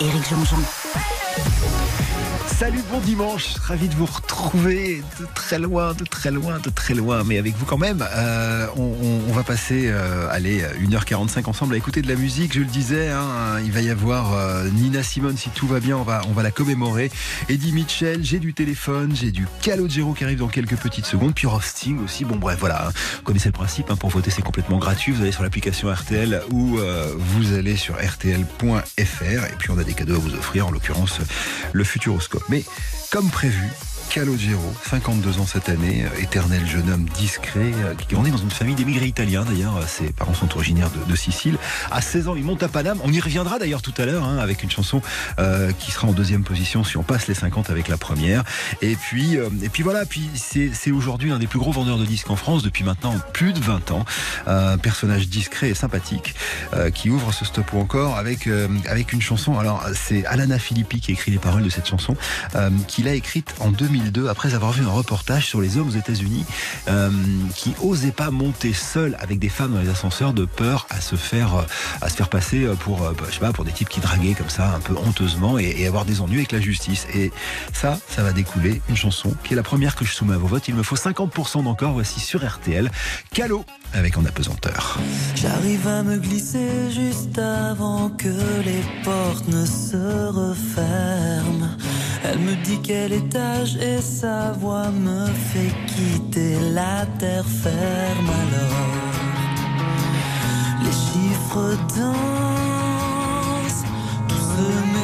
Éric Jean-Jean. Salut, bon dimanche, ravi de vous retrouver de très loin, de très loin, de très loin, mais avec vous quand même. Euh, on, va passer, euh, allez, 1h45 ensemble à écouter de la musique. Je le disais, hein, il va y avoir euh, Nina Simone, si tout va bien, on va, on va la commémorer. Eddie Mitchell, j'ai du téléphone, j'ai du Calogero qui arrive dans quelques petites secondes, puis Rosting aussi. Bon, bref, voilà, hein. vous connaissez le principe, hein, pour voter c'est complètement gratuit. Vous allez sur l'application RTL ou vous allez sur rtl.fr et puis on a des cadeaux à vous offrir, en l'occurrence le Futuroscope. Mais comme prévu, Calogero, 52 ans cette année, euh, éternel jeune homme discret, euh, qui grandit dans une famille d'émigrés italiens d'ailleurs, euh, ses parents sont originaires de, Sicile. À 16 ans, il monte à Paname, on y reviendra d'ailleurs tout à l'heure, hein, avec une chanson qui sera en deuxième position si on passe les 50 avec la première. Et puis, et puis voilà, puis c'est aujourd'hui l'un des plus gros vendeurs de disques en France depuis maintenant plus de 20 ans. Un personnage discret et sympathique qui ouvre ce stop ou encore avec, avec une chanson. Alors, c'est Alana Filippi qui écrit les paroles de cette chanson, qu'il a écrite en 2002 après avoir vu un reportage sur les hommes aux États-Unis euh, qui osaient pas monter seuls avec des femmes dans les ascenseurs de peur à se faire, passer pour, des types qui draguaient comme ça un peu honteusement et, et avoir des ennuis avec la justice. Et ça, ça va découler une chanson qui est la première que je soumets à vos votes. Il me faut 50% d'encore. Voici sur RTL. Calo avec en apesanteur. J'arrive à me glisser juste avant que les portes ne se referment. Elle me dit quel étage et sa voix me fait quitter la terre ferme alors. Les chiffres dansent, tout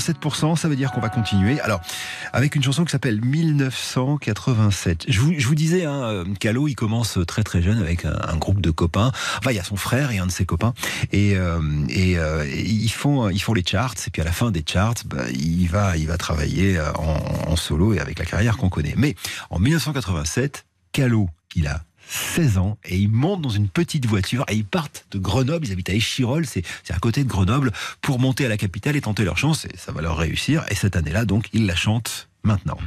87%, ça veut dire qu'on va continuer. Alors, avec une chanson qui s'appelle 1987. Je vous, disais, hein, euh, Calo, il commence très très jeune avec un, groupe de copains. Enfin, il y a son frère et un de ses copains. Et, euh, euh, ils, font, ils font les charts. Et puis à la fin des charts, bah, il, va, il va travailler euh, en, en solo et avec la carrière qu'on connaît. Mais en 1987, Calo, il a 16 ans et ils montent dans une petite voiture et ils partent de Grenoble, ils habitent à Échirol, c'est à côté de Grenoble, pour monter à la capitale et tenter leur chance et ça va leur réussir. Et cette année-là, donc, ils la chantent maintenant.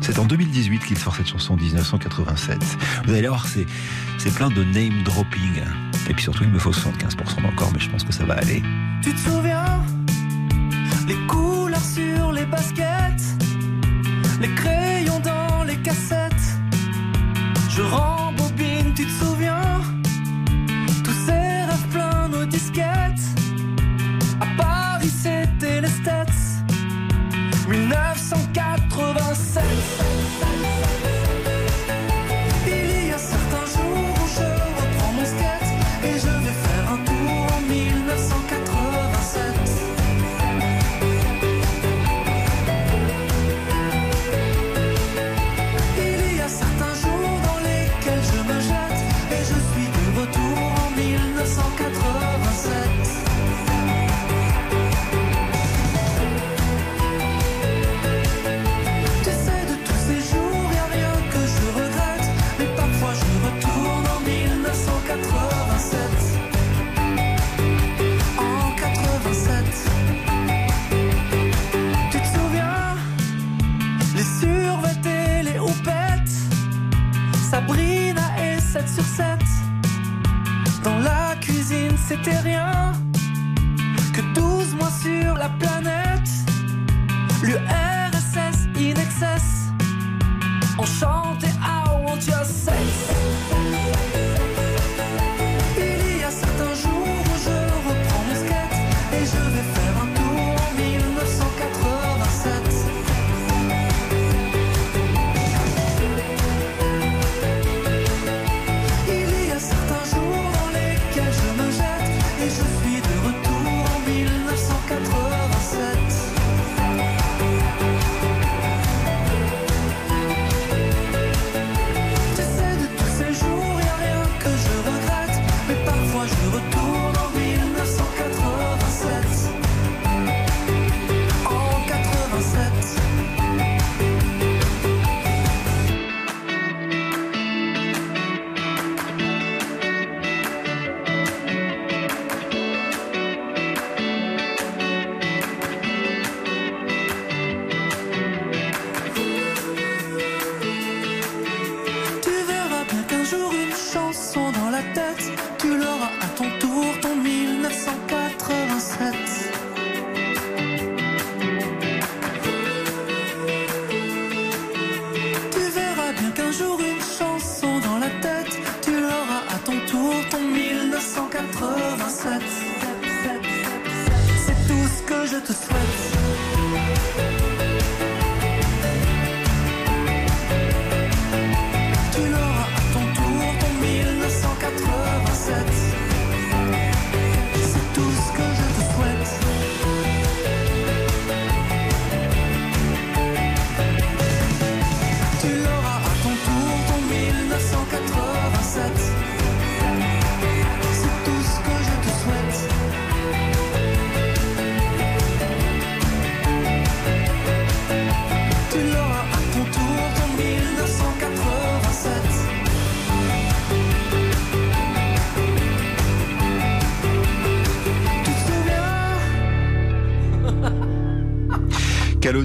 C'est en 2018 qu'il sort cette chanson, 1987. Vous allez voir, c'est plein de name dropping. Et puis surtout, il me faut 75% encore, mais je pense que ça va aller. Tu te souviens? Les couleurs sur les baskets, les crayons dans les cassettes. Je rembobine, 1987. Rien. Que 12 mois sur la planète. L'URSS in excess. On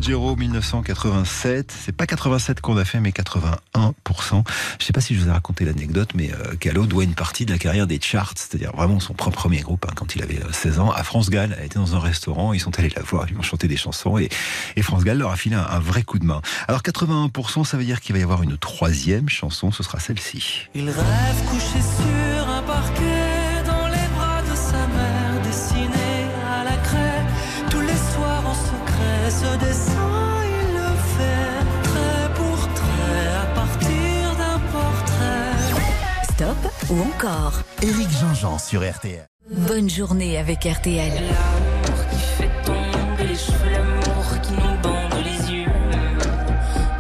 Calogero 1987. C'est pas 87 qu'on a fait, mais 81%. Je sais pas si je vous ai raconté l'anecdote, mais euh, Calo doit une partie de la carrière des charts, c'est-à-dire vraiment son propre premier groupe, hein, quand il avait euh, 16 ans, à France Gall. Elle était dans un restaurant, ils sont allés la voir, ils ont chanté des chansons, et, France Gall leur a filé un, un vrai coup de main. Alors 81%, ça veut dire qu'il va y avoir une troisième chanson, ce sera celle-ci. Il rêve couché sur un parquet ou encore Éric Jean-Jean sur RTL. Bonne journée avec RTL. L'amour qui fait tomber les cheveux, l'amour qui nous bande les yeux.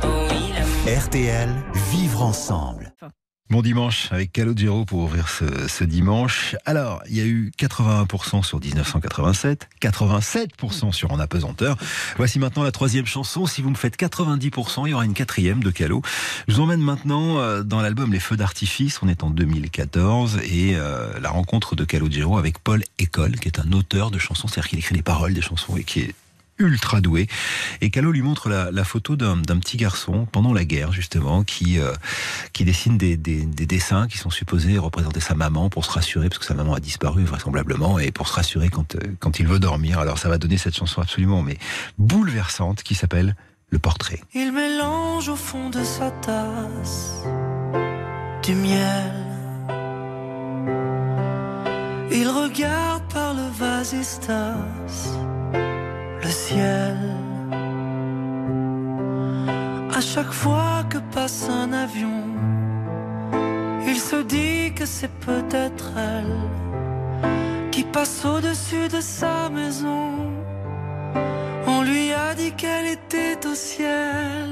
Oh oui, RTL, vivre ensemble. Bon dimanche avec Calogero pour ouvrir ce, dimanche. Alors, il y a eu 81% sur 1987, 87% sur En apesanteur. Voici maintenant la troisième chanson. Si vous me faites 90%, il y aura une quatrième de Calo. Je vous emmène maintenant euh, dans l'album Les Feux d'artifice. On est en 2014 et euh, la rencontre de Calogero avec Paul École, qui est un auteur de chansons, c'est-à-dire qu'il écrit les paroles des chansons et qui est ultra doué. Et Calo lui montre la, photo d'un petit garçon pendant la guerre, justement, qui, euh, qui dessine des, des, des dessins qui sont supposés représenter sa maman pour se rassurer, parce que sa maman a disparu vraisemblablement, et pour se rassurer quand, euh, quand il veut dormir. Alors ça va donner cette chanson absolument mais bouleversante qui s'appelle Le Portrait. Il mélange au fond de sa tasse du miel. Il regarde par le vasistas le ciel. À chaque fois que passe un avion, il se dit que c'est peut-être elle qui passe au-dessus de sa maison. On lui a dit qu'elle était au ciel.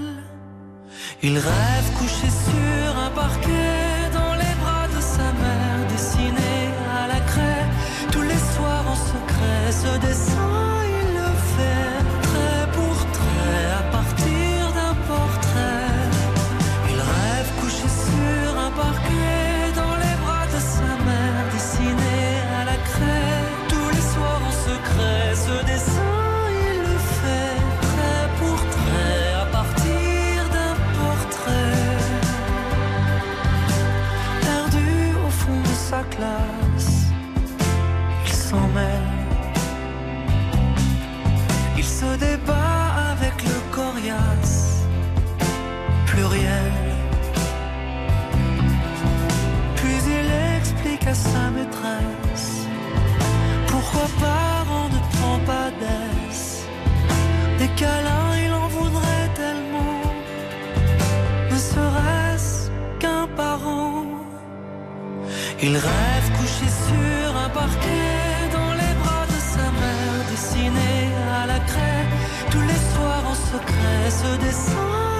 Il rêve couché sur un parquet dans les bras de sa mère, dessiné à la craie. Tous les soirs en secret, ce dessin, Il en voudrait tellement. Ne serait-ce qu'un parent. Il rêve couché sur un parquet dans les bras de sa mère, dessiné à la craie. Tous les soirs en secret, ce dessin,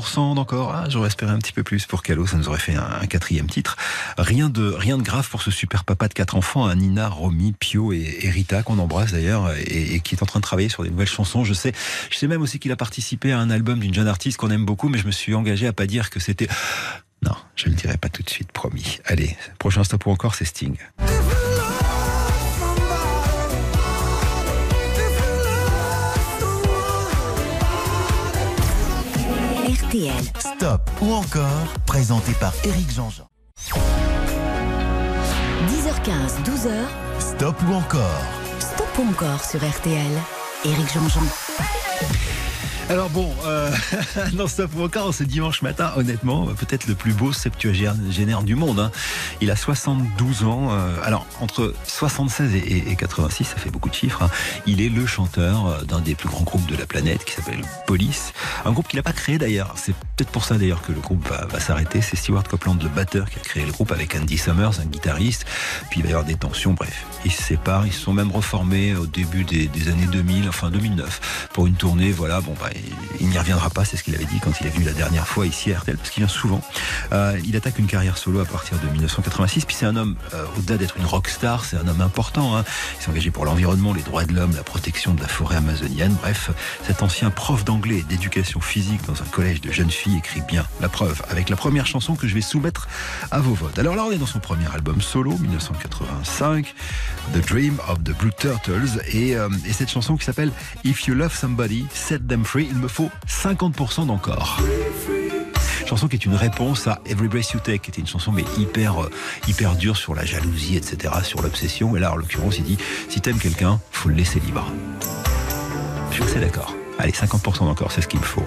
81% d'encore. Ah, j'aurais espéré un petit peu plus pour Calo, ça nous aurait fait un, quatrième titre. Rien de, rien de grave pour ce super papa de quatre enfants, hein, Nina, Romy, Pio et, et Rita, qu'on embrasse d'ailleurs, et, et qui est en train de travailler sur des nouvelles chansons. Je sais, je sais même aussi qu'il a participé à un album d'une jeune artiste qu'on aime beaucoup, mais je me suis engagé à pas dire que c'était... Non, je le dirai pas tout de suite, promis. Allez, prochain stop ou encore, c'est Sting. RTL. Stop ou encore, présenté par Éric Jean-Jean. 10h15, 12h. Stop ou encore, Stop ou encore sur RTL. Éric Jean-Jean. Alors bon, euh, non stop encore, ce dimanche matin, honnêtement, peut-être le plus beau septuagénaire du monde. hein. Il a 72 ans. euh, alors entre 76 et, et- et 86, ça fait beaucoup de chiffres. hein. Il est le chanteur euh, d'un des plus grands groupes de la planète qui s'appelle Police. Un groupe qu'il n'a pas créé d'ailleurs. C'est peut-être pour ça d'ailleurs que le groupe va, va s'arrêter. C'est Stewart Copeland, le batteur, qui a créé le groupe avec Andy Summers, un guitariste. Puis il va y avoir des tensions. Bref, ils se séparent. Ils se sont même reformés au début des, des années 2000, enfin 2009, pour une tournée. Voilà, bon, bah, il n'y reviendra pas, c'est ce qu'il avait dit quand il est venu la dernière fois ici à RTL, parce qu'il vient souvent. Euh, il attaque une carrière solo à partir de 1986, puis c'est un homme, euh, au-delà d'être une rockstar, c'est un homme important. Hein. Il s'est engagé pour l'environnement, les droits de l'homme, la protection de la forêt amazonienne. Bref, cet ancien prof d'anglais et d'éducation physique dans un collège de jeunes filles écrit bien la preuve avec la première chanson que je vais soumettre à vos votes. Alors là, on est dans son premier album solo, 1985, The Dream of the Blue Turtles, euh, et cette chanson qui s'appelle If You Love Somebody, Set Them Free. Il me faut 50% d'encore. Chanson qui est une réponse à Every Breath You Take, qui était une chanson mais hyper, euh, hyper dure sur la jalousie, etc., sur l'obsession. Et là, en l'occurrence, il dit si t'aimes quelqu'un, faut le laisser libre. Je suis assez d'accord. Allez, 50% d'encore, c'est ce qu'il me faut.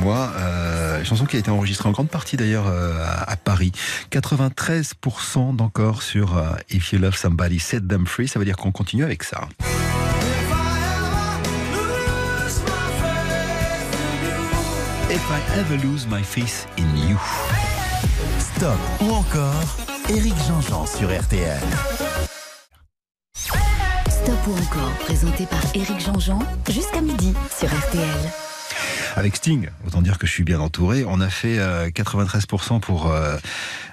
Moi. Euh, chanson qui a été enregistrée en grande partie d'ailleurs euh, à, Paris. 93% d'encore sur euh, If You Love Somebody, Set Them Free. Ça veut dire qu'on continue avec ça. If I ever lose my faith in you. Stop ou encore Eric Jean-Jean sur RTL. Stop ou encore, présenté par Éric Jean-Jean, jusqu'à midi sur RTL. Avec Sting, autant dire que je suis bien entouré. On a fait euh, 93% pour euh,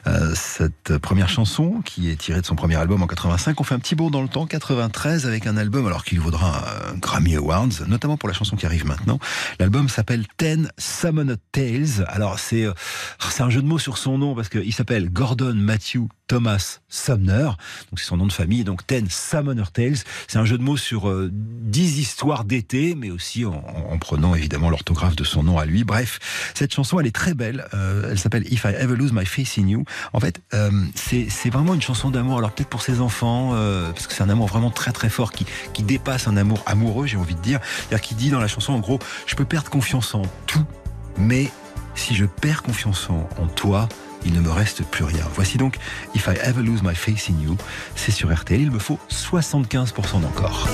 euh, cette première chanson qui est tirée de son premier album en 85. On fait un petit bond dans le temps, 93, avec un album alors qu'il vaudra un Grammy Awards, notamment pour la chanson qui arrive maintenant. L'album s'appelle Ten Summoned Tales. Alors c'est euh, c'est un jeu de mots sur son nom parce qu'il s'appelle Gordon Matthew Thomas Sumner. Donc c'est son nom de famille. Donc Ten Summoner Tales. C'est un jeu de mots sur euh, 10 histoires d'été, mais aussi en, en prenant évidemment l'orthographe de son nom à lui. Bref, cette chanson, elle est très belle. Euh, elle s'appelle If I Ever Lose My Face in You. En fait, euh, c'est vraiment une chanson d'amour. Alors peut-être pour ses enfants, euh, parce que c'est un amour vraiment très très fort qui, dépasse un amour amoureux, j'ai envie de dire. C'est-à-dire qui dit dans la chanson, en gros, je peux perdre confiance en tout, mais si je perds confiance en toi, il ne me reste plus rien. Voici donc If I Ever Lose My Face in You. C'est sur RTL. Il me faut 75% d'encore.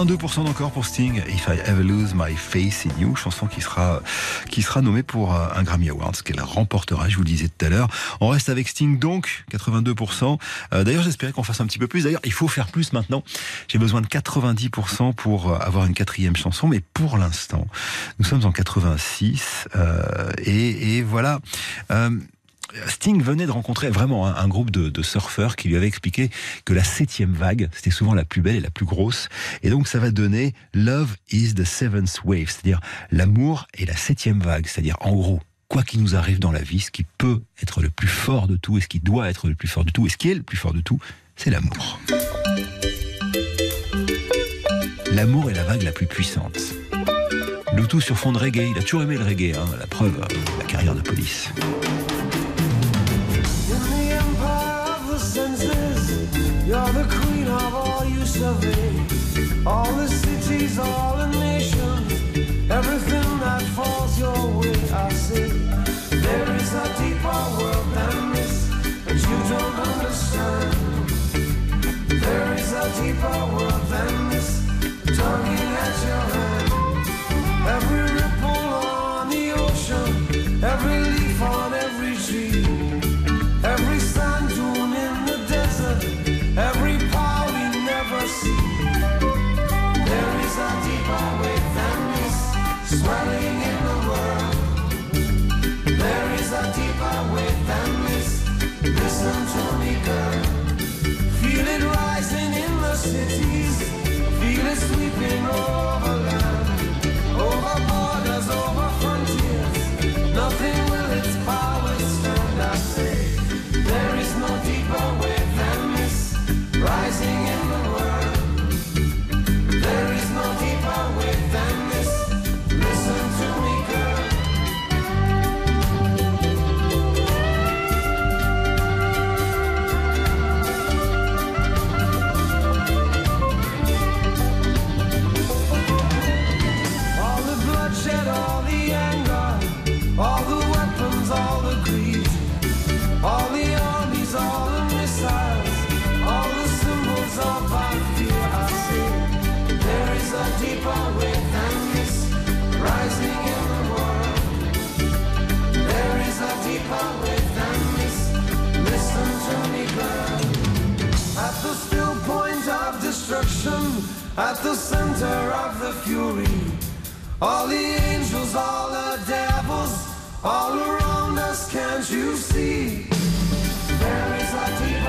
82% d'encore pour Sting, If I Ever Lose My Face in You, chanson qui sera, qui sera nommée pour euh, un Grammy Awards, qu'elle remportera, je vous le disais tout à l'heure. On reste avec Sting donc, 82%. Euh, D'ailleurs, j'espérais qu'on fasse un petit peu plus. D'ailleurs, il faut faire plus maintenant. J'ai besoin de 90% pour euh, avoir une quatrième chanson, mais pour l'instant, nous sommes en 86, euh, et, voilà. Sting venait de rencontrer vraiment un, groupe de, surfeurs qui lui avait expliqué que la septième vague, c'était souvent la plus belle et la plus grosse. Et donc, ça va donner Love is the seventh wave, c'est-à-dire l'amour est la septième vague. C'est-à-dire, en gros, quoi qu'il nous arrive dans la vie, ce qui peut être le plus fort de tout et ce qui doit être le plus fort de tout et ce qui est le plus fort de tout, c'est l'amour. L'amour est la vague la plus puissante. Le tout sur fond de reggae. Il a toujours aimé le reggae, hein, la preuve, la carrière de police. You're the queen of all you survey. All the cities, all the nations, everything that falls your way, I say. There is a deeper world than this that you don't understand. There is a deeper world than this, tugging at your hand. Every at the center of the fury. All the angels, all the devils, all around us, can't you see? There is a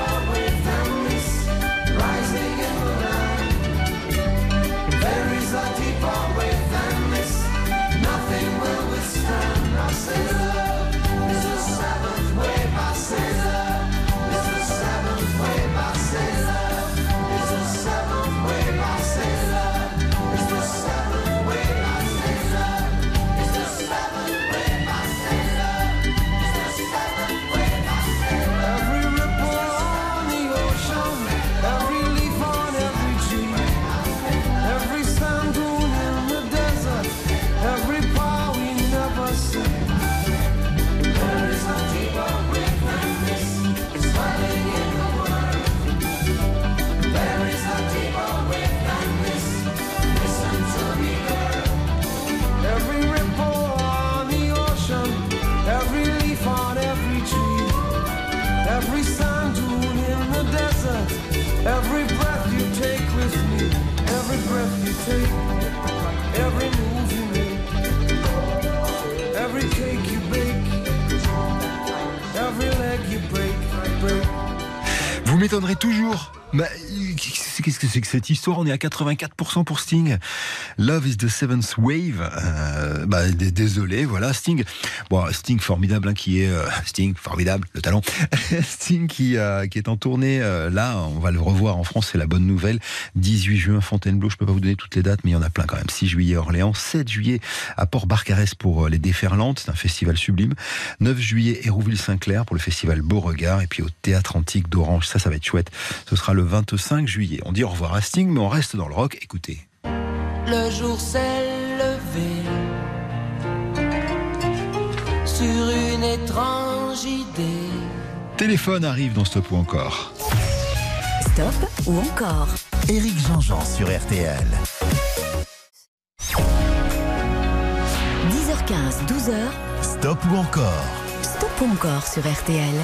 m'étonnerez toujours. Bah, Qu'est-ce que c'est que cette histoire? On est à 84% pour Sting. Love is the seventh wave. Euh, bah, désolé, voilà Sting. Bon, Sting formidable, hein, qui est euh, Sting formidable, le talent. Sting qui, euh, qui est en tournée là. On va le revoir en France, c'est la bonne nouvelle. 18 juin Fontainebleau. Je peux pas vous donner toutes les dates, mais il y en a plein quand même. 6 juillet Orléans, 7 juillet à Port-Barcarès pour les Déferlantes, c'est un festival sublime. 9 juillet Hérouville-Saint-Clair pour le festival Beauregard et puis au Théâtre Antique d'Orange. Ça, ça va être chouette. Ce sera le 25 juillet. On dit au revoir à Sting, mais on reste dans le rock. Écoutez. Le jour s'est levé sur une étrange idée. Téléphone arrive dans Stop ou encore. Stop ou encore Éric Jean-Jean sur RTL. 10h15, 12h, Stop ou encore stop ou encore sur RTL.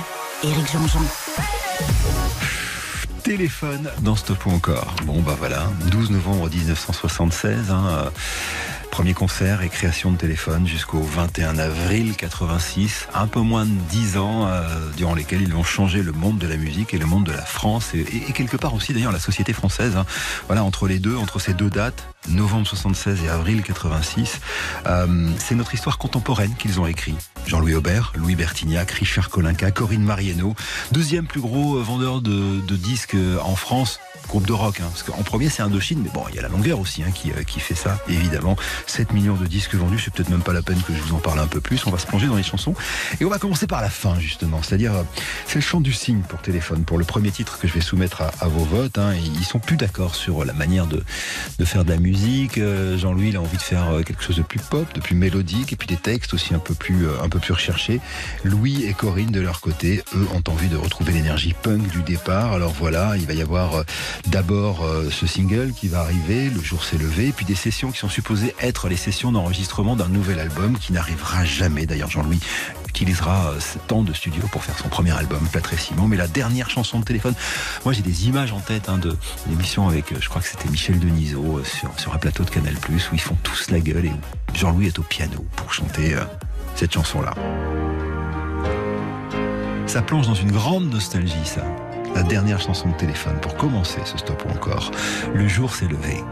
Éric Jean-Jean. Téléphone dans Stop ou encore. Bon bah voilà, 12 novembre 1976. hein, euh, Premier concert et création de téléphone jusqu'au 21 avril 86, un peu moins de 10 ans euh, durant lesquels ils vont changer le monde de la musique et le monde de la France et, et- quelque part aussi d'ailleurs la société française. hein. Voilà, entre les deux, entre ces deux dates, novembre 76 et avril 86, euh, c'est notre histoire contemporaine qu'ils ont écrit. Jean-Louis Aubert, Louis Bertignac, Richard Colinca, Corinne Marieno, deuxième plus gros euh, vendeur de, disques euh, en France. Groupe de rock, hein, parce qu'en premier c'est Indochine, mais bon, il y a la longueur aussi hein, qui, fait ça, évidemment. 7 millions de disques vendus, c'est peut-être même pas la peine que je vous en parle un peu plus. On va se plonger dans les chansons. Et on va commencer par la fin, justement. C'est-à-dire, c'est le chant du cygne pour téléphone, pour le premier titre que je vais soumettre à, vos votes. hein. Et ils sont plus d'accord sur la manière de faire de la musique. Euh, Jean-Louis, a envie de faire euh, quelque chose de plus pop, de plus mélodique, et puis des textes aussi un peu plus, euh, un peu plus recherchés. Louis et Corinne, de leur côté, eux, ont envie de retrouver l'énergie punk du départ. Alors voilà, il va y avoir d'abord ce single qui va arriver, Le jour s'est levé, puis des sessions qui sont supposées être les sessions d'enregistrement d'un nouvel album qui n'arrivera jamais. D'ailleurs, Jean-Louis utilisera temps de studio pour faire son premier album, Plâtre Ciment. Mais la dernière chanson de téléphone, moi j'ai des images en tête hein, de l'émission avec, je crois que c'était Michel Denisot euh, sur, sur un plateau de Canal+, où ils font tous la gueule et où Jean-Louis est au piano pour chanter euh, cette chanson-là. Ça plonge dans une grande nostalgie, ça. La dernière chanson de téléphone pour commencer ce stop ou encore. Le jour s'est levé.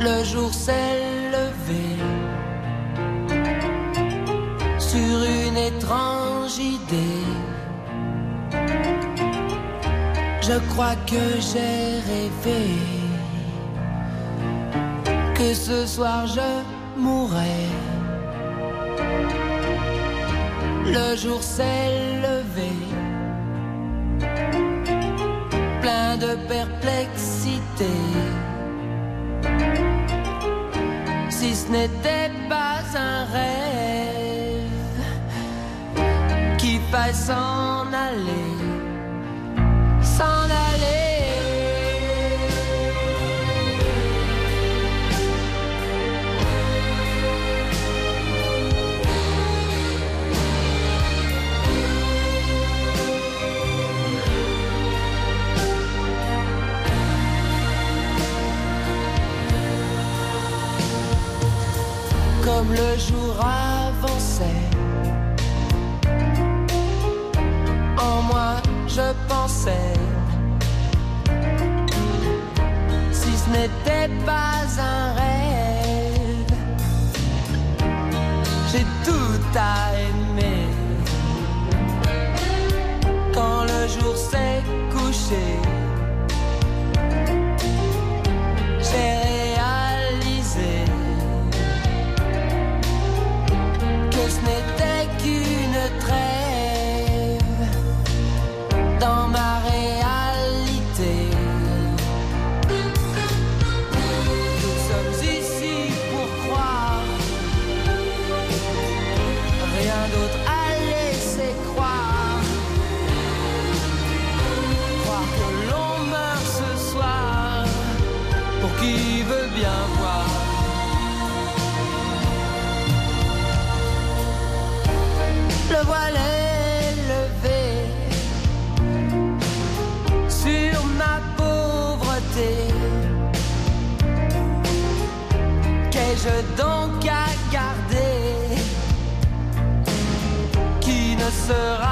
Le jour s'est levé sur une étrange idée. Je crois que j'ai rêvé que ce soir je mourrais. Le jour s'est levé, plein de perplexité si ce n'était pas un rêve qui faille s'en aller, s'en aller. Le jour avançait, en moi je pensais, si ce n'était pas sera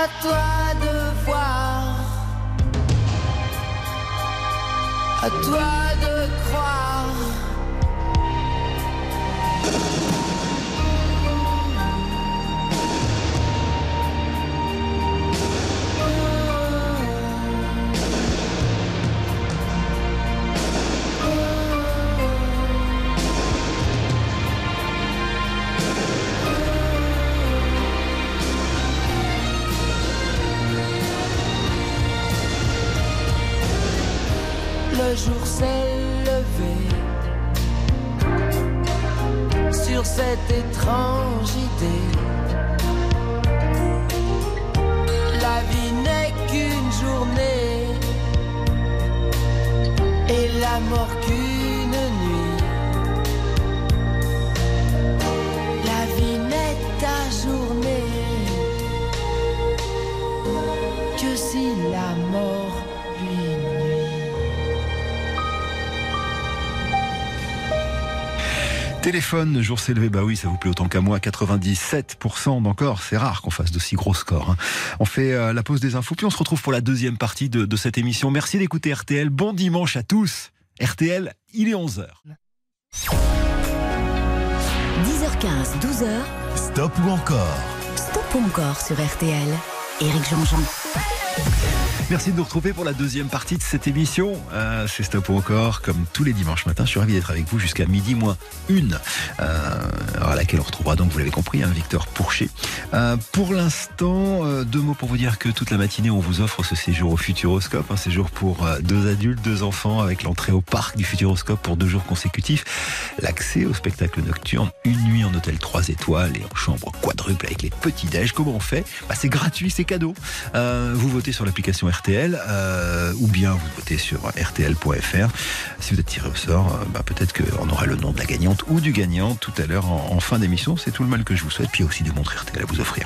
À toi de voir, à toi cette étrange idée. La vie n'est qu'une journée et la mort Téléphone, le jour s'est levé, bah oui, ça vous plaît autant qu'à moi, 97% d'encore, c'est rare qu'on fasse d'aussi gros scores. hein. On fait euh, la pause des infos, puis on se retrouve pour la deuxième partie de, de cette émission. Merci d'écouter RTL, bon dimanche à tous. RTL, il est 11h. 10h15, 12h, Stop ou encore? Stop ou encore sur RTL. Éric Jean-Jean. Merci de nous retrouver pour la deuxième partie de cette émission. Euh, c'est Stop ou encore, comme tous les dimanches matins. Je suis ravi d'être avec vous jusqu'à midi moins une, euh, à laquelle on retrouvera donc, vous l'avez compris, hein, Victor Pourchet. Euh, pour l'instant, euh, deux mots pour vous dire que toute la matinée, on vous offre ce séjour au Futuroscope, un séjour pour deux adultes, deux enfants, avec l'entrée au parc du Futuroscope pour deux jours consécutifs, l'accès au spectacle nocturne, une nuit en hôtel 3 étoiles et en chambre quadruple avec les petits déj. Comment on fait? Bah, C'est gratuit, c'est cadeau. Vous votez sur l'application RTL euh, ou bien vous votez sur rtl.fr. Si vous êtes tiré au sort, euh, bah, peut-être qu'on aura le nom de la gagnante ou du gagnant tout à l'heure en, fin d'émission. C'est tout le mal que je vous souhaite. Puis aussi des montres RTL à vous offrir.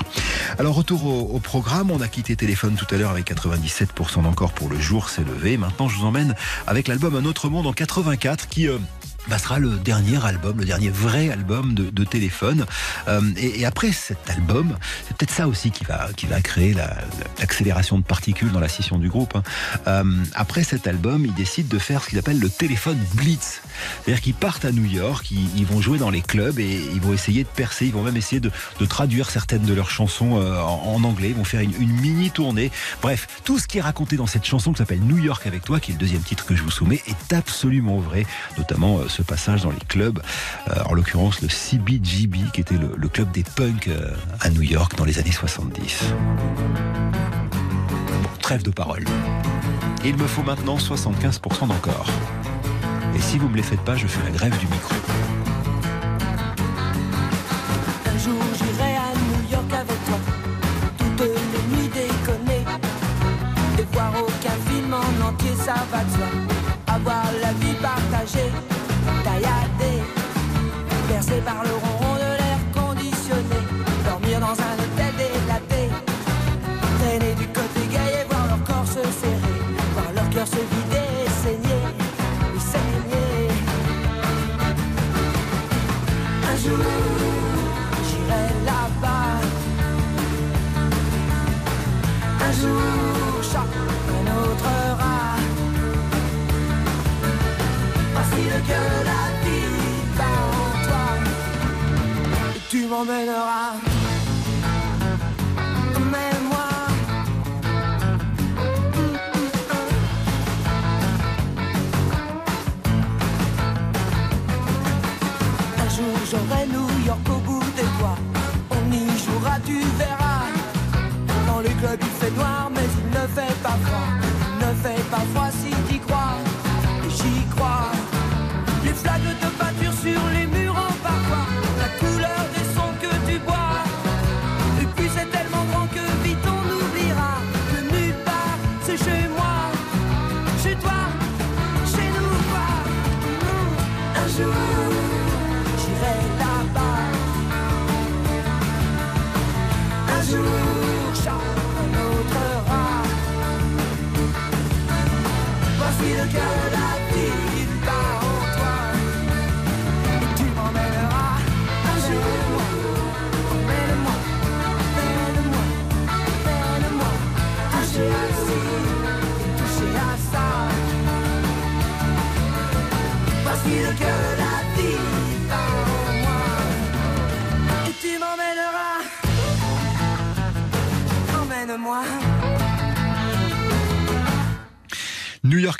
Alors retour au, au programme. On a quitté téléphone tout à l'heure avec 97% d'encore pour le jour s'est levé. Maintenant je vous emmène avec l'album Un autre monde en 84 qui... euh, bah, sera le dernier album, le dernier vrai album de, de téléphone. Euh, et, après cet album, c'est peut-être ça aussi qui va, qui va créer la- l'accélération de particules dans la scission du groupe. hein. Euh, après cet album, ils décident de faire ce qu'ils appellent le téléphone blitz. C'est-à-dire qu'ils partent à New York, ils, vont jouer dans les clubs et ils vont essayer de percer, ils vont même essayer de, traduire certaines de leurs chansons euh, en, anglais, ils vont faire une, une mini tournée. Bref, tout ce qui est raconté dans cette chanson qui s'appelle New York avec toi, qui est le deuxième titre que je vous soumets, est absolument vrai, notamment ce passage dans les clubs, euh, en l'occurrence le CBGB, qui était le, club des punks euh, à New York dans les années 70. Bon, trêve de parole. Il me faut maintenant 75% d'encore. Et si vous me les faites pas, je fais la grève du micro. Et tu m'emmèneras. Mais moi. Un jour j'aurai New York au bout des doigts. On y jouera, tu verras. Dans les clubs il fait noir, mais il ne fait pas froid. Ne fait pas froid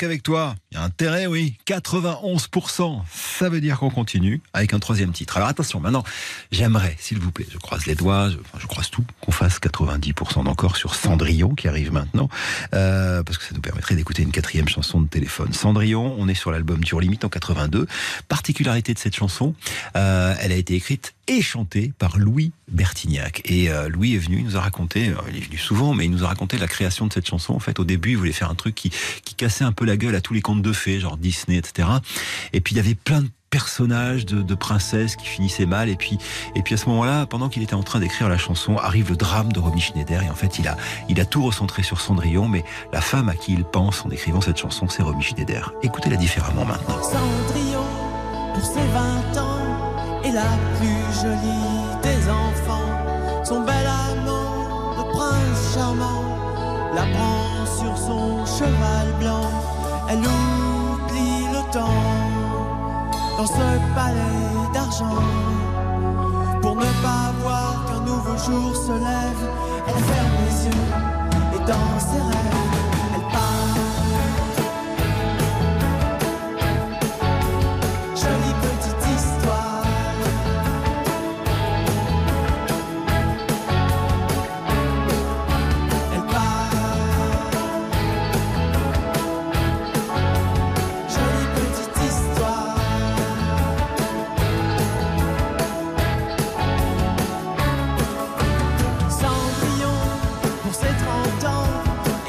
avec toi, intérêt, oui. 91%. Ça veut dire qu'on continue avec un troisième titre. Alors attention, maintenant, j'aimerais, s'il vous plaît, je croise les doigts, je, croise tout, qu'on fasse 90% d'encore sur Cendrillon qui arrive maintenant, euh, parce que ça nous permettrait d'écouter une quatrième chanson de téléphone. Cendrillon, on est sur l'album Tour Limite en 82. Particularité de cette chanson, euh, elle a été écrite et chantée par Louis Bertignac. Et euh, Louis est venu, il nous a raconté, il est venu souvent, mais il nous a raconté la création de cette chanson. En fait, au début, il voulait faire un truc qui, qui cassait un peu la gueule à tous les contes de fées, genre Disney, etc. Et puis il y avait plein de personnages de, de princesses qui finissaient mal et puis et puis à ce moment-là pendant qu'il était en train d'écrire la chanson arrive le drame de Romy Schneider et en fait il a il a tout recentré sur Cendrillon mais la femme à qui il pense en écrivant cette chanson c'est Romy Schneider écoutez-la différemment maintenant Cendrillon, pour ses 20 ans, est la plus jolie des enfants. Son bel amant, le prince charmant, la prend sur son cheval blanc. Elle le dans ce palais d'argent. Pour ne pas voir qu'un nouveau jour se lève, elle ferme les yeux et dans ses rêves,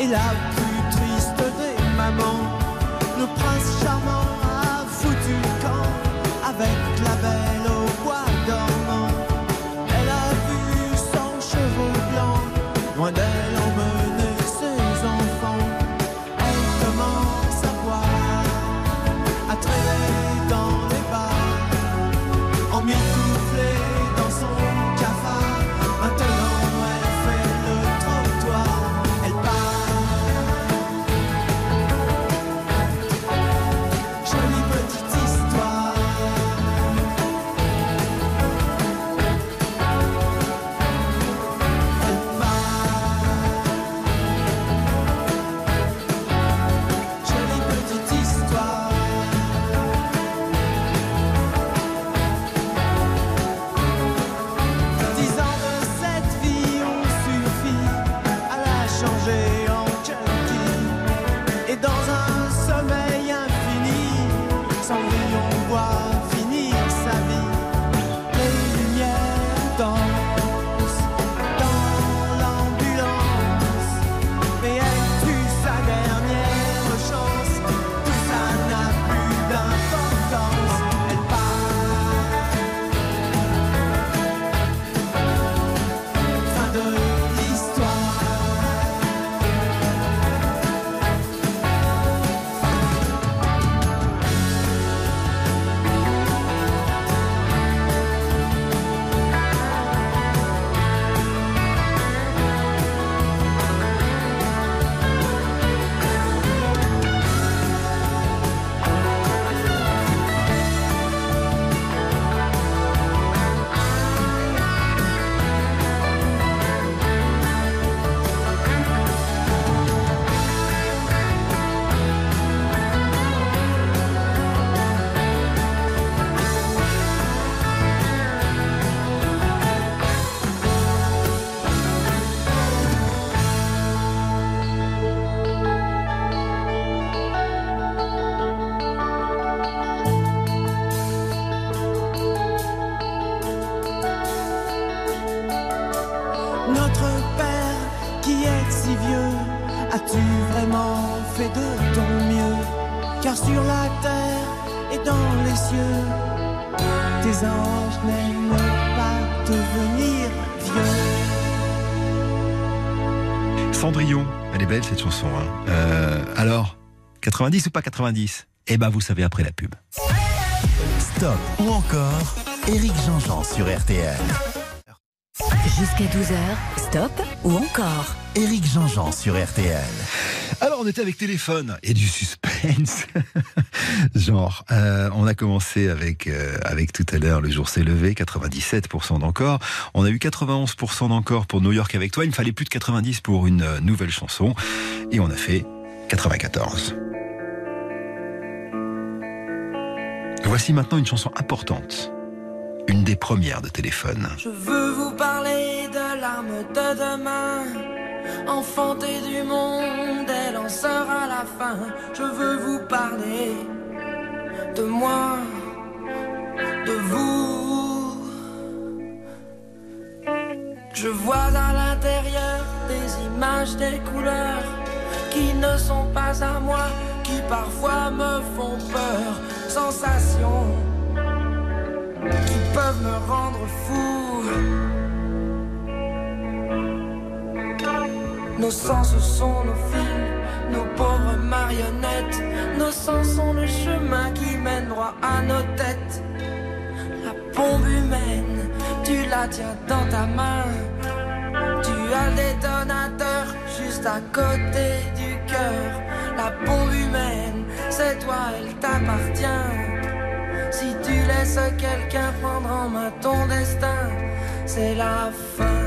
et 90 ou pas 90 eh ben vous savez après la pub Stop ou encore Éric Jean-Jean sur RTL. Jusqu'à 12h, stop ou encore Éric Jean-Jean sur RTL. Alors, on était avec téléphone et du suspense. Genre, euh, on a commencé avec, euh, avec tout à l'heure, le jour s'est levé, 97% d'encore. On a eu 91% d'encore pour New York avec toi. Il me fallait plus de 90 pour une euh, nouvelle chanson. Et on a fait 94. Voici maintenant une chanson importante. Une des premières de téléphone. Je veux vous parler de l'arme de demain. Enfanté du monde, elle en sera la fin. Je veux vous parler de moi, de vous. Je vois à l'intérieur des images, des couleurs qui ne sont pas à moi, qui parfois me font peur. Sensations qui peuvent me rendre fou. Nos sens sont nos fils, nos pauvres marionnettes. Nos sens sont le chemin qui mène droit à nos têtes. La bombe humaine, tu la tiens dans ta main. Tu as le détonateur juste à côté du cœur. La bombe humaine, c'est toi, elle t'appartient. Si tu laisses quelqu'un prendre en main ton destin, c'est la fin.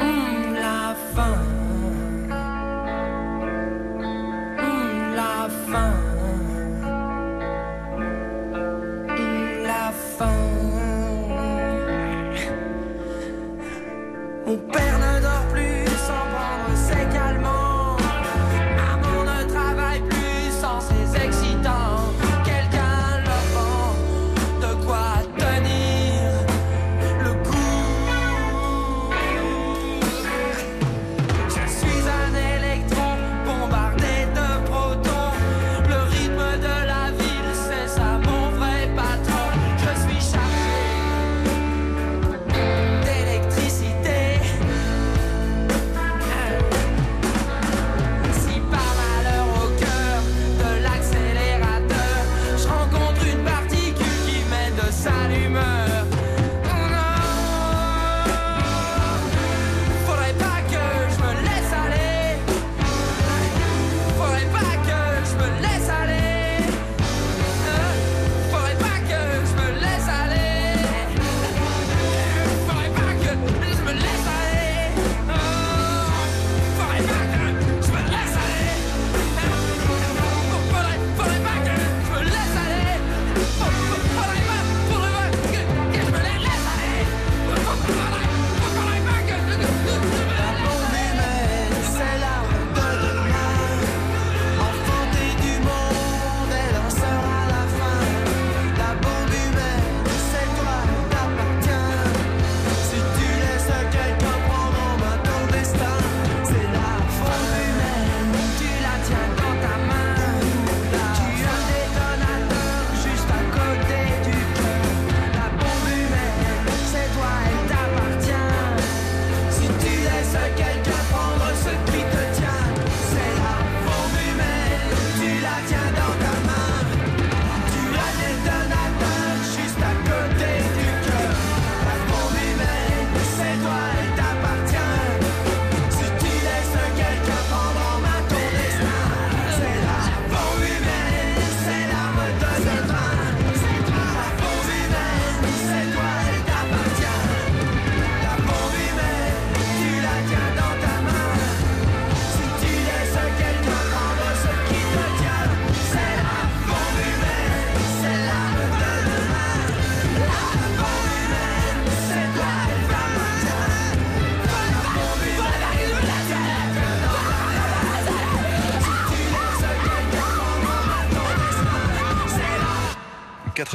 Hum, la fin. Hum, la fin. Hum, la fin. Père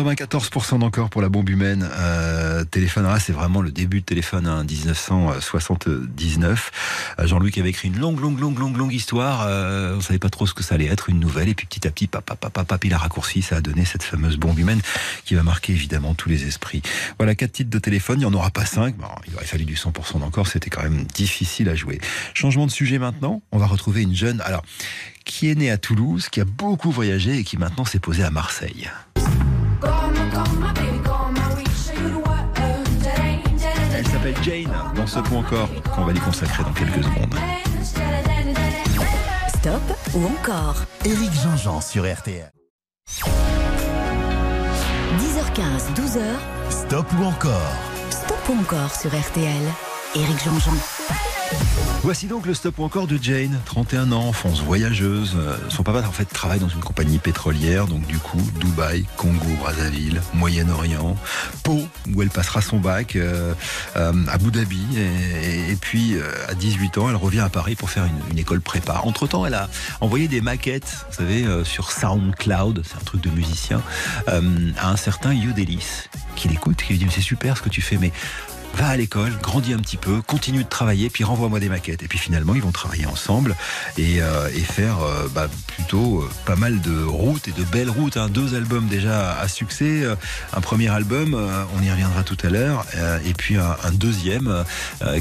94% d'encore pour la bombe humaine. Euh, téléphone, ah, c'est vraiment le début de téléphone, hein, 1979. Euh, Jean-Louis qui avait écrit une longue, longue, longue, longue, longue histoire. Euh, on savait pas trop ce que ça allait être, une nouvelle. Et puis petit à petit, papa, papa, papa, il a raccourci. Ça a donné cette fameuse bombe humaine qui va marquer évidemment tous les esprits. Voilà, quatre titres de téléphone. Il n'y en aura pas cinq. Il aurait fallu du 100% d'encore. C'était quand même difficile à jouer. Changement de sujet maintenant. On va retrouver une jeune, alors, qui est née à Toulouse, qui a beaucoup voyagé et qui maintenant s'est posée à Marseille. Elle s'appelle Jane dans ce point encore qu'on va lui consacrer dans quelques secondes. Stop ou encore? Éric Jean-Jean sur RTL. 10h15, 12h. Stop ou encore? Stop ou encore sur RTL. Voici donc le stop ou encore de Jane, 31 ans, fonce voyageuse. Euh, Son papa en fait travaille dans une compagnie pétrolière, donc du coup Dubaï, Congo, Brazzaville, Moyen-Orient, Pau où elle passera son bac, euh, euh, Abu Dhabi, et, puis à 18 ans elle revient à Paris pour faire une, école prépa. Entre temps elle a envoyé des maquettes, vous savez, sur SoundCloud, c'est un truc de musicien, à un certain Yodelis qui l'écoute, qui lui dit c'est super ce que tu fais, mais va à l'école, grandis un petit peu, continue de travailler, puis renvoie-moi des maquettes. Et puis finalement, ils vont travailler ensemble et, euh, faire euh, bah, plutôt euh, pas mal de routes et de belles routes. hein. Deux albums déjà à succès. Un premier album, on y reviendra tout à l'heure, et puis un, deuxième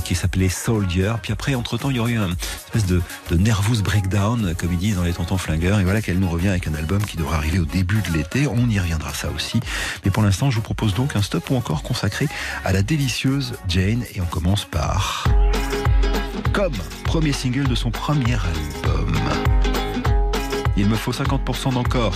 qui s'appelait Soldier. Puis après, entre-temps, il y aurait eu une espèce de, de nervous breakdown, comme ils disent dans les tontons flingueurs. Et voilà qu'elle nous revient avec un album qui devrait arriver au début de l'été. On y reviendra ça aussi. Mais pour l'instant, je vous propose donc un stop ou encore consacré à la délicieuse Jane. Et on commence par Comme, premier single de son premier album. Il me faut 50% d'encore.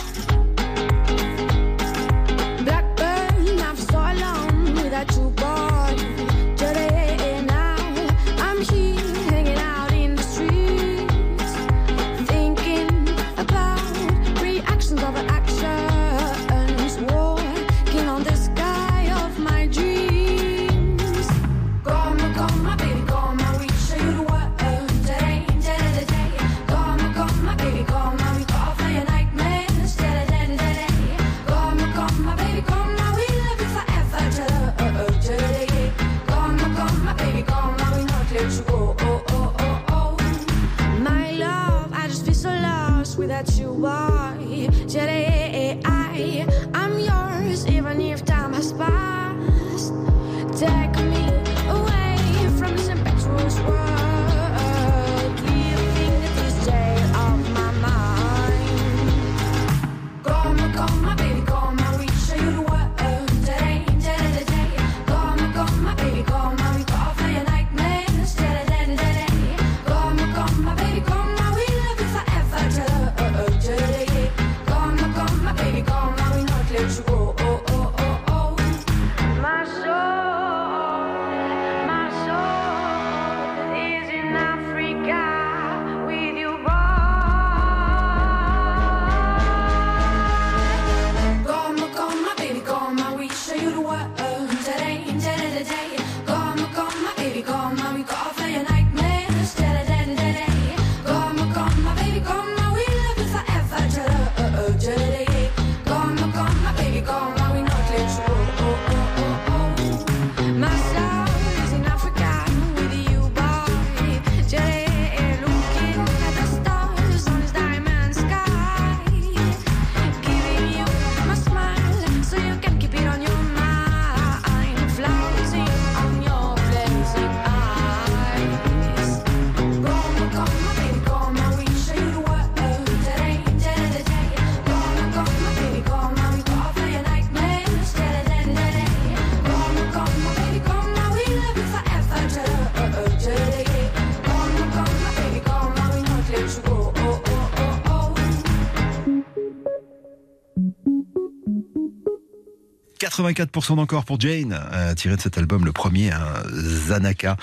84% d'encore pour Jane, euh, tiré de cet album, le premier, hein, Zanaka.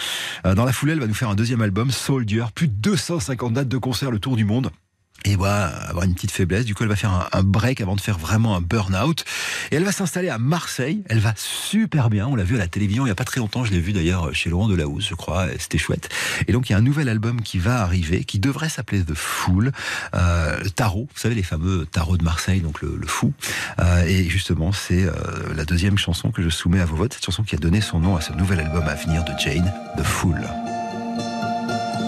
Euh, dans la foulée, elle va nous faire un deuxième album, Soldier, plus de 250 dates de concert le tour du monde. Et va avoir une petite faiblesse. Du coup, elle va faire un break avant de faire vraiment un burn-out. Et elle va s'installer à Marseille. Elle va super bien. On l'a vu à la télévision il y a pas très longtemps. Je l'ai vu d'ailleurs chez Laurent Delahousse, je crois. C'était chouette. Et donc, il y a un nouvel album qui va arriver, qui devrait s'appeler The Fool. Euh, tarot. Vous savez, les fameux tarots de Marseille, donc le, le fou. Euh, et justement, c'est euh, la deuxième chanson que je soumets à vos votes. Cette chanson qui a donné son nom à ce nouvel album à venir de Jane, The Fool.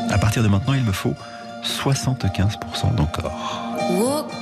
À partir de maintenant, il me faut 75% d'encore.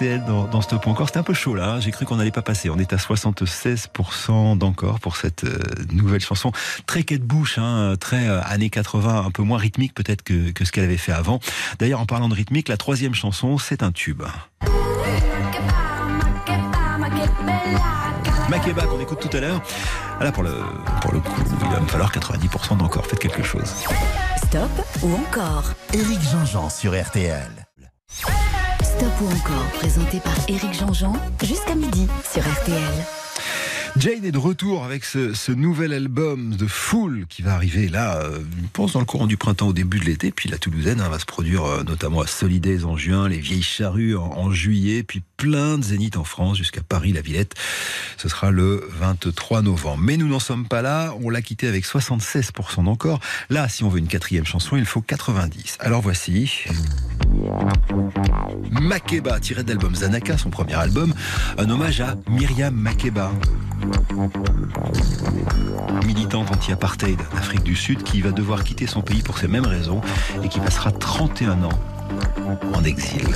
RTL dans, dans Stop ou encore. C'était un peu chaud là, hein. j'ai cru qu'on n'allait pas passer. On est à 76% d'encore pour cette euh, nouvelle chanson. Très quai de bouche, hein, très euh, années 80, un peu moins rythmique peut-être que, que ce qu'elle avait fait avant. D'ailleurs, en parlant de rythmique, la troisième chanson, c'est un tube. Makeba qu'on écoute tout à l'heure. Ah Là, pour le, pour le coup, il va me falloir 90% d'encore. Faites quelque chose. Stop ou encore Éric Jean-Jean sur RTL. Stop ou encore, présenté par Éric Jean-Jean, jusqu'à midi sur RTL. Jane est de retour avec ce, nouvel album de Fool qui va arriver là, euh, je pense dans le courant du printemps au début de l'été. Puis la Toulousaine hein, va se produire euh, notamment à Solidaise en juin, les Vieilles Charrues en, en juillet, puis plein de zéniths en France jusqu'à Paris, la Villette. Ce sera le 23 novembre. Mais nous n'en sommes pas là. On l'a quitté avec 76% d'encore. Là, si on veut une quatrième chanson, il faut 90. Alors voici. Makeba, tiré de l'album Zanaka, son premier album, un hommage à Myriam Makeba, militante anti-apartheid d'Afrique du Sud qui va devoir quitter son pays pour ces mêmes raisons et qui passera 31 ans en exil.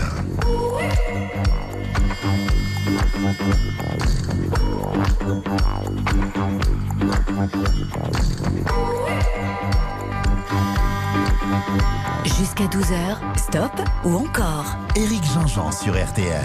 Jusqu'à 12h, stop ou encore Éric Jean-Jean sur RTL.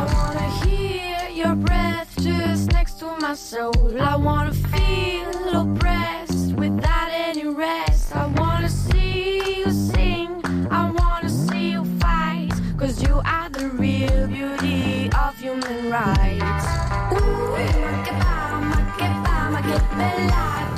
my soul. I wanna feel oppressed without any rest. I wanna see you sing. I wanna see you fight. Cause you are the real beauty of human rights. Ooh, Nobody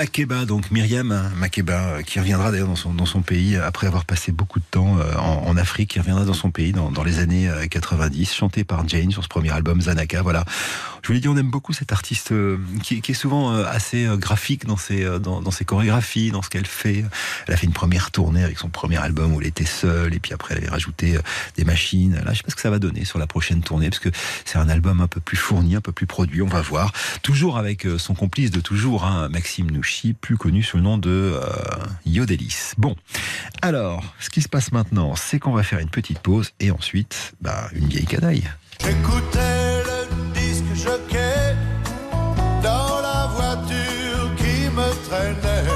Makeba, donc Myriam hein, Makeba, euh, qui reviendra d'ailleurs dans son, pays euh, après avoir passé beaucoup de temps euh, en, Afrique, qui reviendra dans son pays dans, dans les années euh, 90, chanté par Jane sur ce premier album Zanaka. Voilà. Je l'ai dit, on aime beaucoup cette artiste euh, qui, est souvent euh, assez euh, graphique dans ses, dans, ses chorégraphies, dans ce qu'elle fait. Elle a fait une première tournée avec son premier album où elle était seule, et puis après elle avait rajouté des machines. Là, je sais pas ce que ça va donner sur la prochaine tournée, parce que c'est un album un peu plus fourni, un peu plus produit. On va voir. Toujours avec son complice de toujours, hein, Maxime Nouchi, plus connu sous le nom de euh, Yodelis. Bon, alors, ce qui se passe maintenant, c'est qu'on va faire une petite pause et ensuite, bah, une vieille canaille. J'écoutais jockey dans la voiture qui me traînait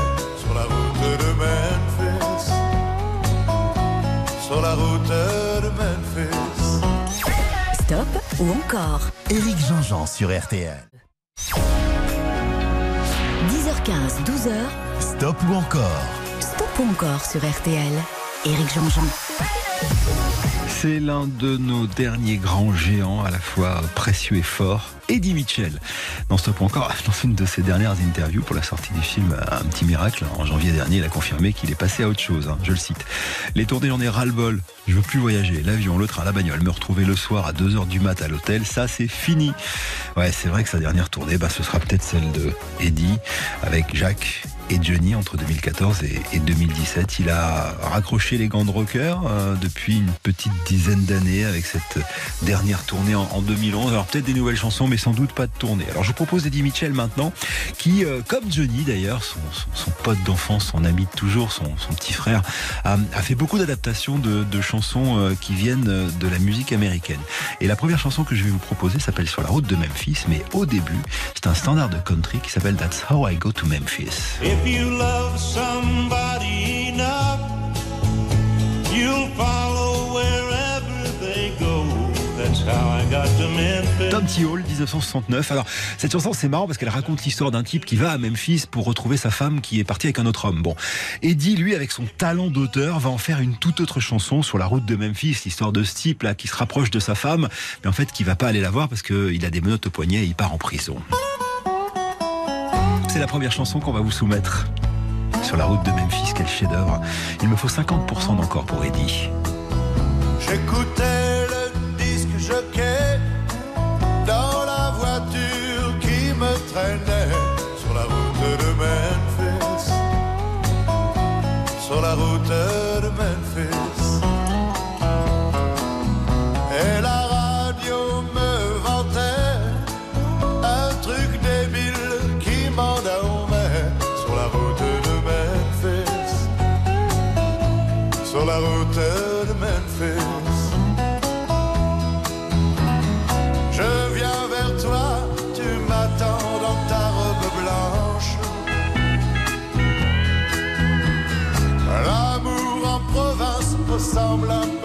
sur la route de Memphis. Sur la route de Memphis. Stop ou encore Éric Jean-Jean sur RTL. 10h15, 12h, Stop ou encore Stop ou encore sur RTL. Éric Jean-Jean. C'est l'un de nos derniers grands géants, à la fois précieux et fort, Eddie Mitchell. Dans Stop encore, dans une de ses dernières interviews pour la sortie du film Un petit miracle, en janvier dernier, il a confirmé qu'il est passé à autre chose. hein, je le cite. Les tournées, j'en ai ras-le-bol. Je veux plus voyager. L'avion, le train, la bagnole, me retrouver le soir à 2h du mat à l'hôtel, ça c'est fini. Ouais, c'est vrai que sa dernière tournée, bah, ce sera peut-être celle de Eddie avec Jacques et Johnny entre 2014 et, et 2017. Il a raccroché les gants de rocker euh, depuis une petite dizaine d'années avec cette dernière tournée en, en 2011. Alors peut-être des nouvelles chansons, mais sans doute pas de tournée. Alors je vous propose Eddie Mitchell maintenant, qui, euh, comme Johnny d'ailleurs, son, son- son pote d'enfance, son ami de toujours, son, son petit frère, a, a fait beaucoup d'adaptations de, de chansons euh, qui viennent de la musique américaine. Et la première chanson que je vais vous proposer s'appelle Sur la route de Memphis, mais au début, c'est un standard de country qui s'appelle That's How I Go to Memphis. If you love somebody enough, you'll follow wherever they go. That's how I got. Tom. Hall, 1969. Alors, cette chanson, c'est marrant parce qu'elle raconte l'histoire d'un type qui va à Memphis pour retrouver sa femme qui est partie avec un autre homme. Bon. Eddie, lui, avec son talent d'auteur, va en faire une toute autre chanson sur la route de Memphis, l'histoire de ce type là qui se rapproche de sa femme, mais en fait qui va pas aller la voir parce qu'il a des menottes au poignet et il part en prison. C'est la première chanson qu'on va vous soumettre. Sur la route de Memphis, quel chef-d'œuvre. Il me faut 50% d'encore pour Eddie. J'écoutais ressemble un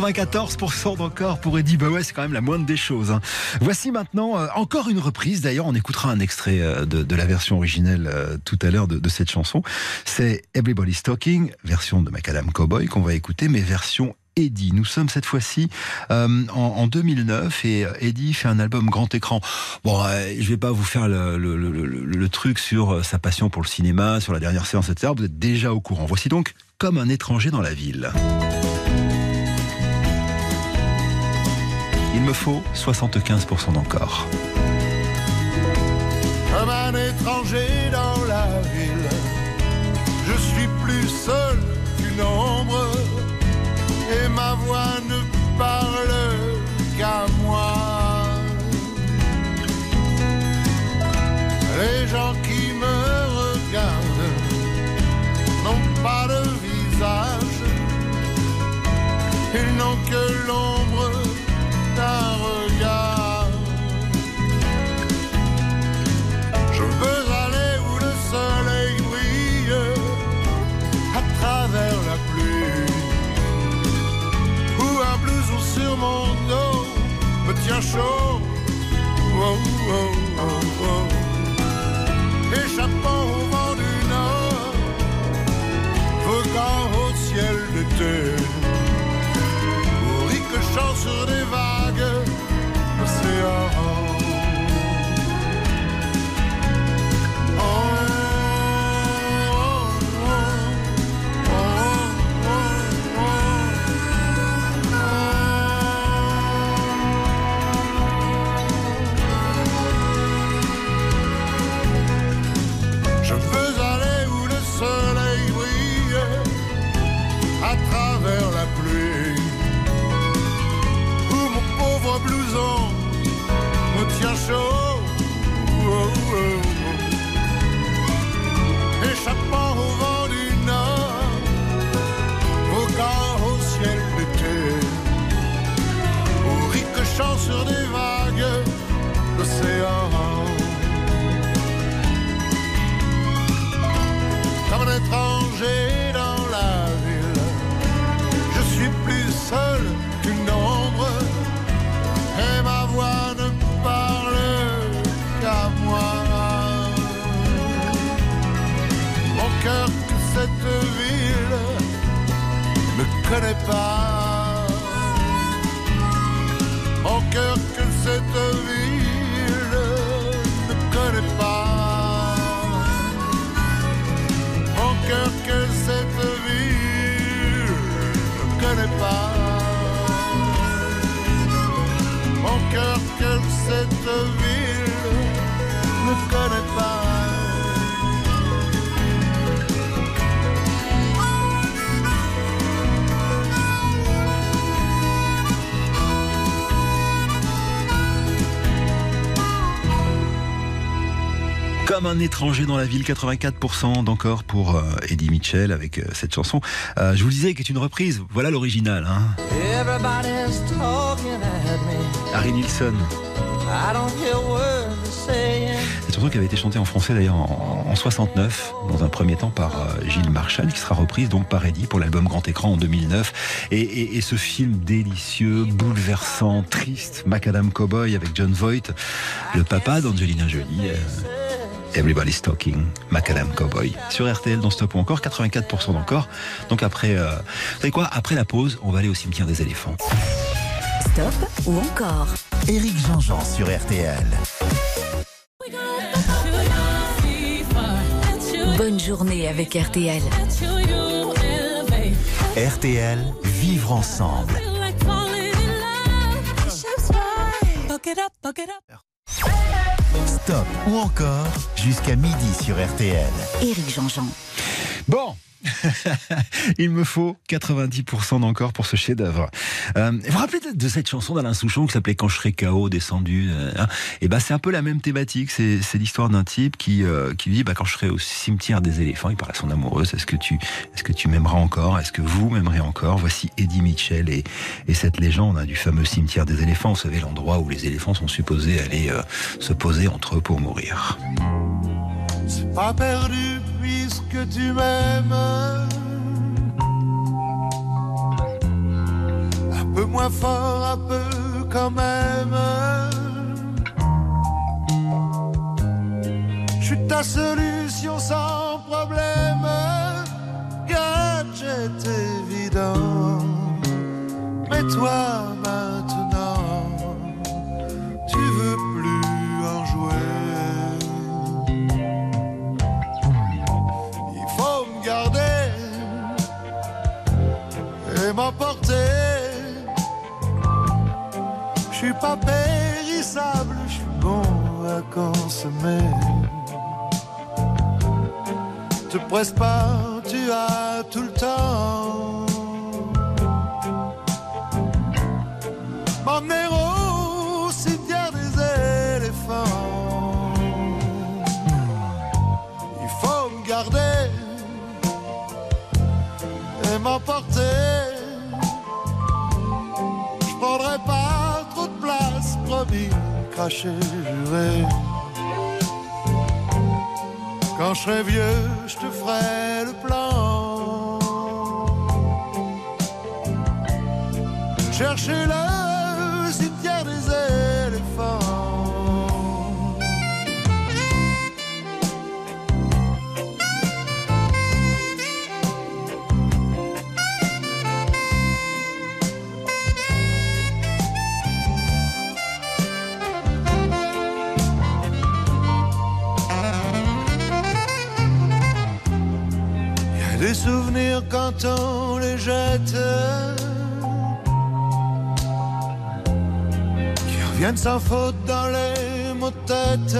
94% d'encore pour Eddie Bah ouais, c'est quand même la moindre des choses. hein. Voici maintenant euh, encore une reprise. D'ailleurs, on écoutera un extrait euh, de, la version originelle euh, tout à l'heure de, cette chanson. C'est Everybody's Talking, version de Macadam Cowboy qu'on va écouter, mais version Eddie. Nous sommes cette fois-ci en, en 2009 et Eddie fait un album grand écran. Bon, euh, je vais pas vous faire le, le- truc sur sa passion pour le cinéma, sur la dernière séance, etc. Vous êtes déjà au courant. Voici donc Comme un étranger dans la ville. Il me faut 75% d'encore. Comme un étranger dans la ville, je suis plus seul qu'une ombre et ma voix ne parle qu'à moi. Les gens qui me regardent n'ont pas de visage, ils n'ont que l'ombre me pauvre ne connaît pas. Comme un étranger dans la ville, 84% d'encore pour euh, Eddie Mitchell avec euh, cette chanson. Euh, je vous le disais qui est une reprise. Voilà l'original. Hein. Harry Nilsson. Cette chanson qui avait été chantée en français d'ailleurs en, en 69, dans un premier temps par Gilles Marchal, qui sera reprise donc par Eddie pour l'album Grand Écran en 2009. Et, et- et ce film délicieux, bouleversant, triste, Macadam Cowboy avec John Voight, le papa d'Angelina Jolie. euh, Everybody's Talking, Macadam Cowboy. Sur RTL dans Stop ou encore, 84% d'encore. Donc après, euh, vous savez quoi Après la pause, on va aller au cimetière des éléphants. Stop ou encore Éric Jean-Jean sur RTL. Bonne journée avec RTL. RTL, vivre ensemble. Stop ou encore jusqu'à midi sur RTL. Éric Jean-Jean. Bon Il me faut 90% d'encore pour ce chef-d'œuvre. Euh, vous vous rappelez de cette chanson d'Alain Souchon qui s'appelait Quand je serai KO descendu Et ben c'est un peu la même thématique. C'est l'histoire d'un type qui euh, qui dit bah quand je serai au cimetière des éléphants, il parle à son amoureuse. Est-ce que tu que tu m'aimeras encore? Est-ce que vous m'aimerez encore? Voici Eddie Mitchell et et cette légende hein, du fameux cimetière des éléphants. Vous savez l'endroit où les éléphants sont supposés aller euh, se poser entre eux pour mourir. C'est pas perdu puisque tu m'aimes. Un peu moins fort, un peu quand même. Je suis ta solution sans problème. Gadget évident. Mais toi maintenant, tu veux plus et m'emporter. Je suis pas périssable, je suis bon à consommer. Te presse pas, tu as tout le temps. M'emmener au cimetière des éléphants. Il faut me garder et m'emporter. Craché, juré. Quand je serai vieux, je te ferai le plan. Chercher le on les Qui reviennent sans faute dans les mots de tête.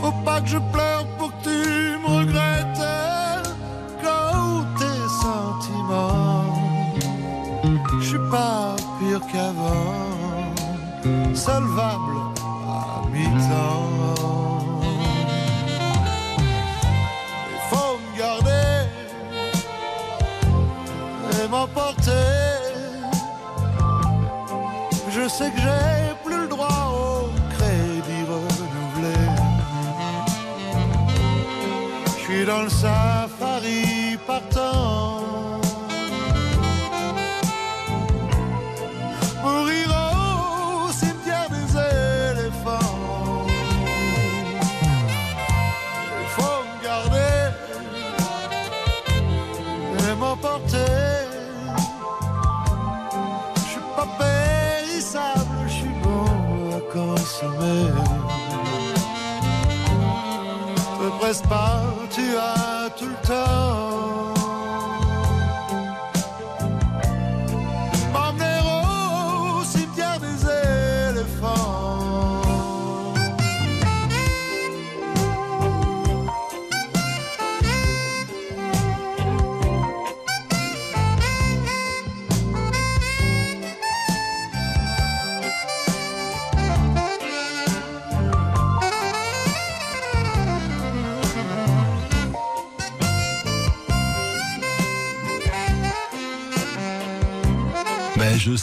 Faut pas que je pleure pour que tu me regrettes. Quand tes sentiments Je suis pas pire qu'avant. Solvable sais que j'ai plus le droit au crédit renouvelé. Je suis dans le safari partant. Consommer. Te presse pas, tu as tout le temps.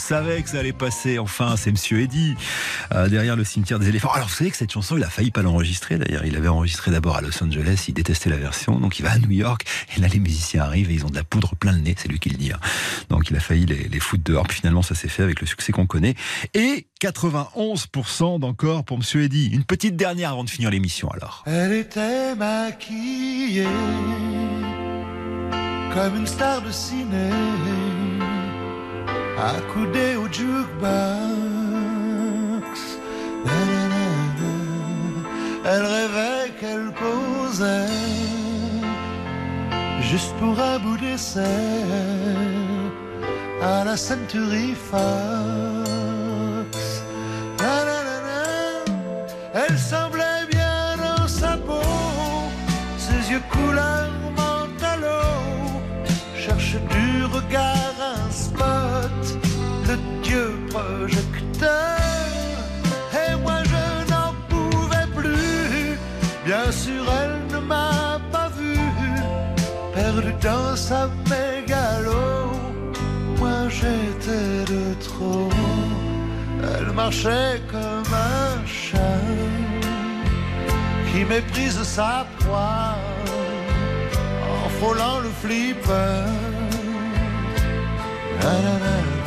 Savais que ça allait passer. Enfin, c'est Monsieur Eddy, euh, derrière le cimetière des éléphants. Alors, vous savez que cette chanson, il a failli pas l'enregistrer. D'ailleurs, il avait enregistré d'abord à Los Angeles. Il détestait la version, donc il va à New York. Et là, les musiciens arrivent et ils ont de la poudre plein le nez. C'est lui qui le dit. hein. Donc, il a failli les, les foutre dehors. Puis finalement, ça s'est fait avec le succès qu'on connaît. Et 91% d'encore pour Monsieur Eddy. Une petite dernière avant de finir l'émission, alors. Elle était maquillée comme une star de ciné, accoudée au jukebox. Elle rêvait qu'elle posait juste pour un bout d'essai à la Century Fox. Elle semblait bien dans sa peau, ses yeux couleur mentalo cherche du regard Et moi je n'en pouvais plus, bien sûr elle ne m'a pas vu, perdu dans sa mégalo. Moi j'étais de trop, elle marchait comme un chat qui méprise sa proie en frôlant le flipper. La, la, la,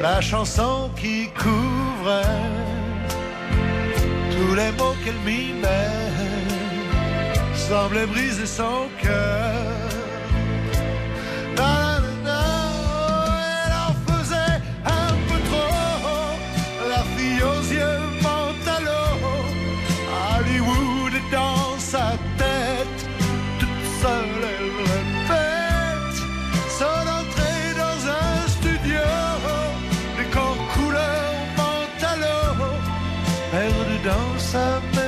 la, chanson qui couvrait tous les mots qu'elle mimait semblait briser son cœur. Perdu dans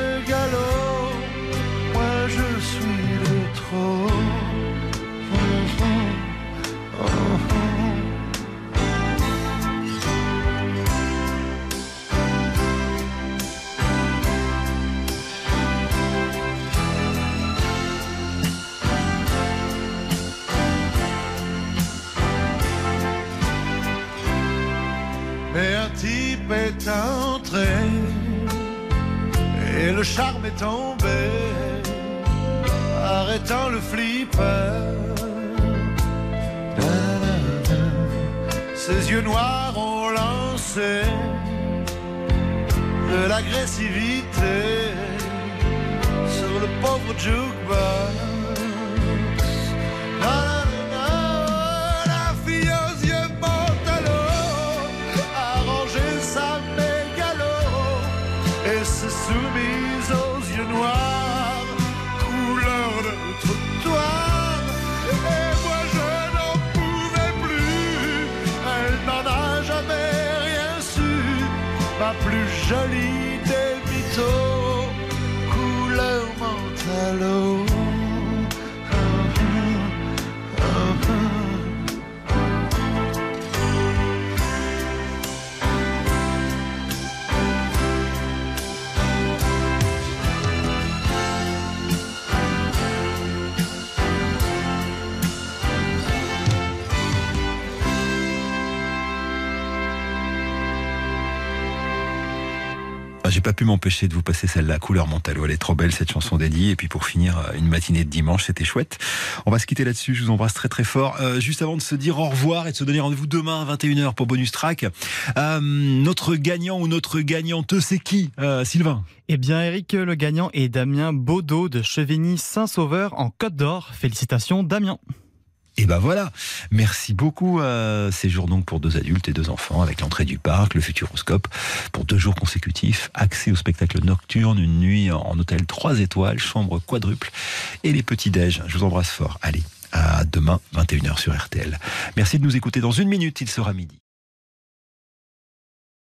tombé, arrêtant le flipper. Ses yeux noirs ont lancé de l'agressivité sur le pauvre jukebox. Plus jolie des mythos, couleur mentalo. Pas pu m'empêcher de vous passer celle-là, couleur Montalo. Elle est trop belle cette chanson dédiée. Et puis pour finir, euh, une matinée de dimanche, c'était chouette. On va se quitter là-dessus. Je vous embrasse très très fort. Euh, juste avant de se dire au revoir et de se donner rendez-vous demain à 21h pour bonus track. Euh, notre gagnant ou notre gagnante, c'est qui, Sylvain? Eh bien, Eric, le gagnant est Damien Baudot de Chevigny-Saint-Sauveur en Côte d'Or. Félicitations, Damien. Et ben voilà, merci beaucoup. Euh, séjour donc pour deux adultes et deux enfants avec l'entrée du parc, le Futuroscope, pour deux jours consécutifs, accès au spectacle nocturne, une nuit en hôtel 3 étoiles, chambre quadruple et les petits déj. Je vous embrasse fort. Allez, à demain 21h sur RTL. Merci de nous écouter dans une minute, il sera midi.